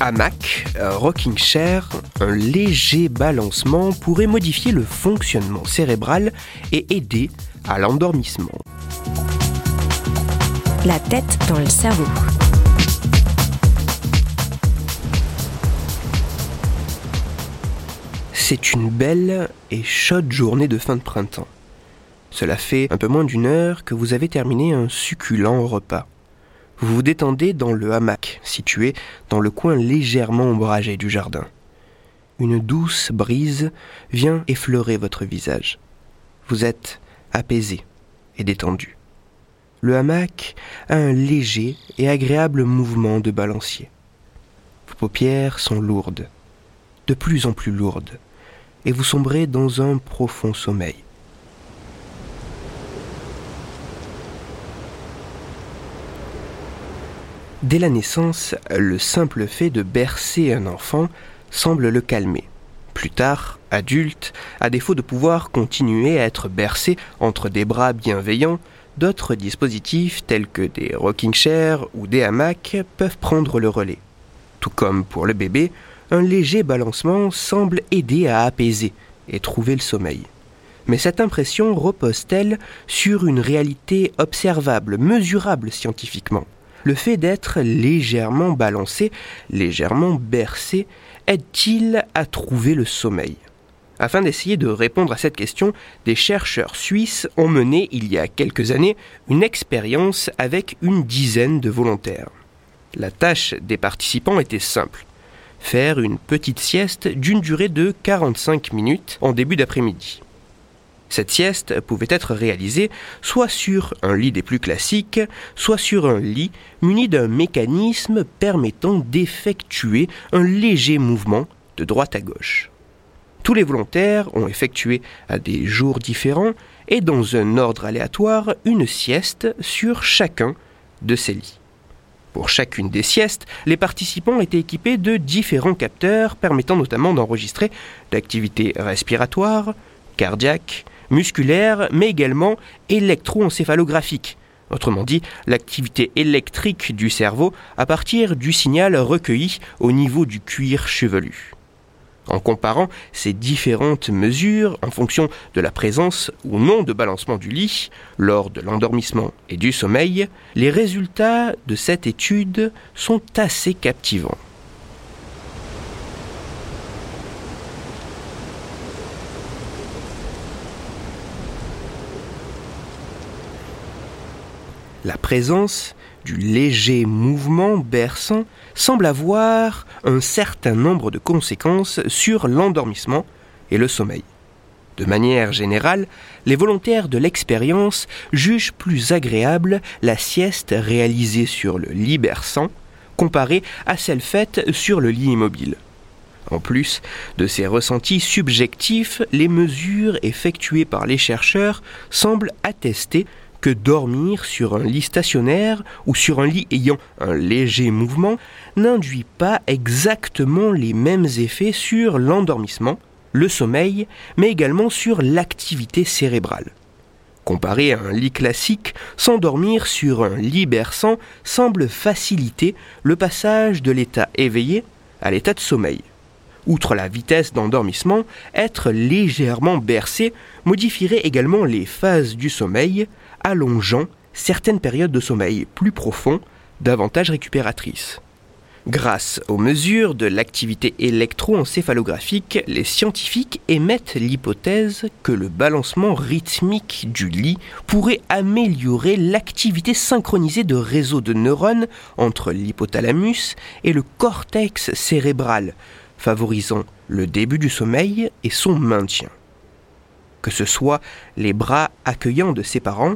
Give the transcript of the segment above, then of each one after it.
Hamac, un rocking chair, un léger balancement pourrait modifier le fonctionnement cérébral et aider à l'endormissement. La tête dans le cerveau. C'est une belle et chaude journée de fin de printemps. Cela fait un peu moins d'une heure que vous avez terminé un succulent repas. Vous vous détendez dans le hamac, situé dans le coin légèrement ombragé du jardin. Une douce brise vient effleurer votre visage. Vous êtes apaisé et détendu. Le hamac a un léger et agréable mouvement de balancier. Vos paupières sont lourdes, de plus en plus lourdes, et vous sombrez dans un profond sommeil. Dès la naissance, le simple fait de bercer un enfant semble le calmer. Plus tard, adulte, à défaut de pouvoir continuer à être bercé entre des bras bienveillants, d'autres dispositifs tels que des rocking chairs ou des hamacs peuvent prendre le relais. Tout comme pour le bébé, un léger balancement semble aider à apaiser et trouver le sommeil. Mais cette impression repose-t-elle sur une réalité observable, mesurable scientifiquement? Le fait d'être légèrement balancé, légèrement bercé, aide-t-il à trouver le sommeil? Afin d'essayer de répondre à cette question, des chercheurs suisses ont mené il y a quelques années une expérience avec une dizaine de volontaires. La tâche des participants était simple faire une petite sieste d'une durée de 45 minutes en début d'après-midi. Cette sieste pouvait être réalisée soit sur un lit des plus classiques, soit sur un lit muni d'un mécanisme permettant d'effectuer un léger mouvement de droite à gauche. Tous les volontaires ont effectué à des jours différents et dans un ordre aléatoire une sieste sur chacun de ces lits. Pour chacune des siestes, les participants étaient équipés de différents capteurs permettant notamment d'enregistrer l'activité respiratoire, cardiaque, musculaire, mais également électroencéphalographique, autrement dit l'activité électrique du cerveau à partir du signal recueilli au niveau du cuir chevelu. En comparant ces différentes mesures en fonction de la présence ou non de balancement du lit lors de l'endormissement et du sommeil, les résultats de cette étude sont assez captivants. La présence du léger mouvement berçant semble avoir un certain nombre de conséquences sur l'endormissement et le sommeil. De manière générale, les volontaires de l'expérience jugent plus agréable la sieste réalisée sur le lit berçant comparée à celle faite sur le lit immobile. En plus de ces ressentis subjectifs, les mesures effectuées par les chercheurs semblent attester que dormir sur un lit stationnaire ou sur un lit ayant un léger mouvement n'induit pas exactement les mêmes effets sur l'endormissement, le sommeil, mais également sur l'activité cérébrale. Comparé à un lit classique, s'endormir sur un lit berçant semble faciliter le passage de l'état éveillé à l'état de sommeil. Outre la vitesse d'endormissement, être légèrement bercé modifierait également les phases du sommeil, allongeant certaines périodes de sommeil plus profonds, davantage récupératrices. Grâce aux mesures de l'activité électroencéphalographique, les scientifiques émettent l'hypothèse que le balancement rythmique du lit pourrait améliorer l'activité synchronisée de réseaux de neurones entre l'hypothalamus et le cortex cérébral, favorisant le début du sommeil et son maintien. Que ce soit les bras accueillants de ses parents,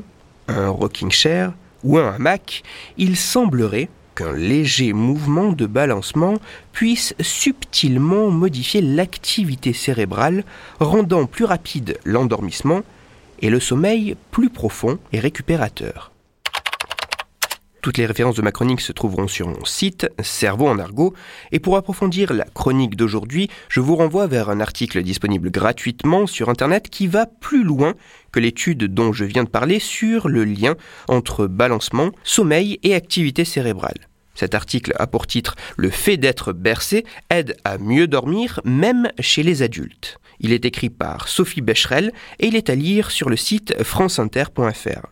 un rocking chair ou un hamac, il semblerait qu'un léger mouvement de balancement puisse subtilement modifier l'activité cérébrale, rendant plus rapide l'endormissement et le sommeil plus profond et récupérateur. Toutes les références de ma chronique se trouveront sur mon site, Cerveau en argot, et pour approfondir la chronique d'aujourd'hui, je vous renvoie vers un article disponible gratuitement sur Internet qui va plus loin que l'étude dont je viens de parler sur le lien entre balancement, sommeil et activité cérébrale. Cet article a pour titre Le fait d'être bercé aide à mieux dormir même chez les adultes. Il est écrit par Sophie Becherel et il est à lire sur le site franceinter.fr.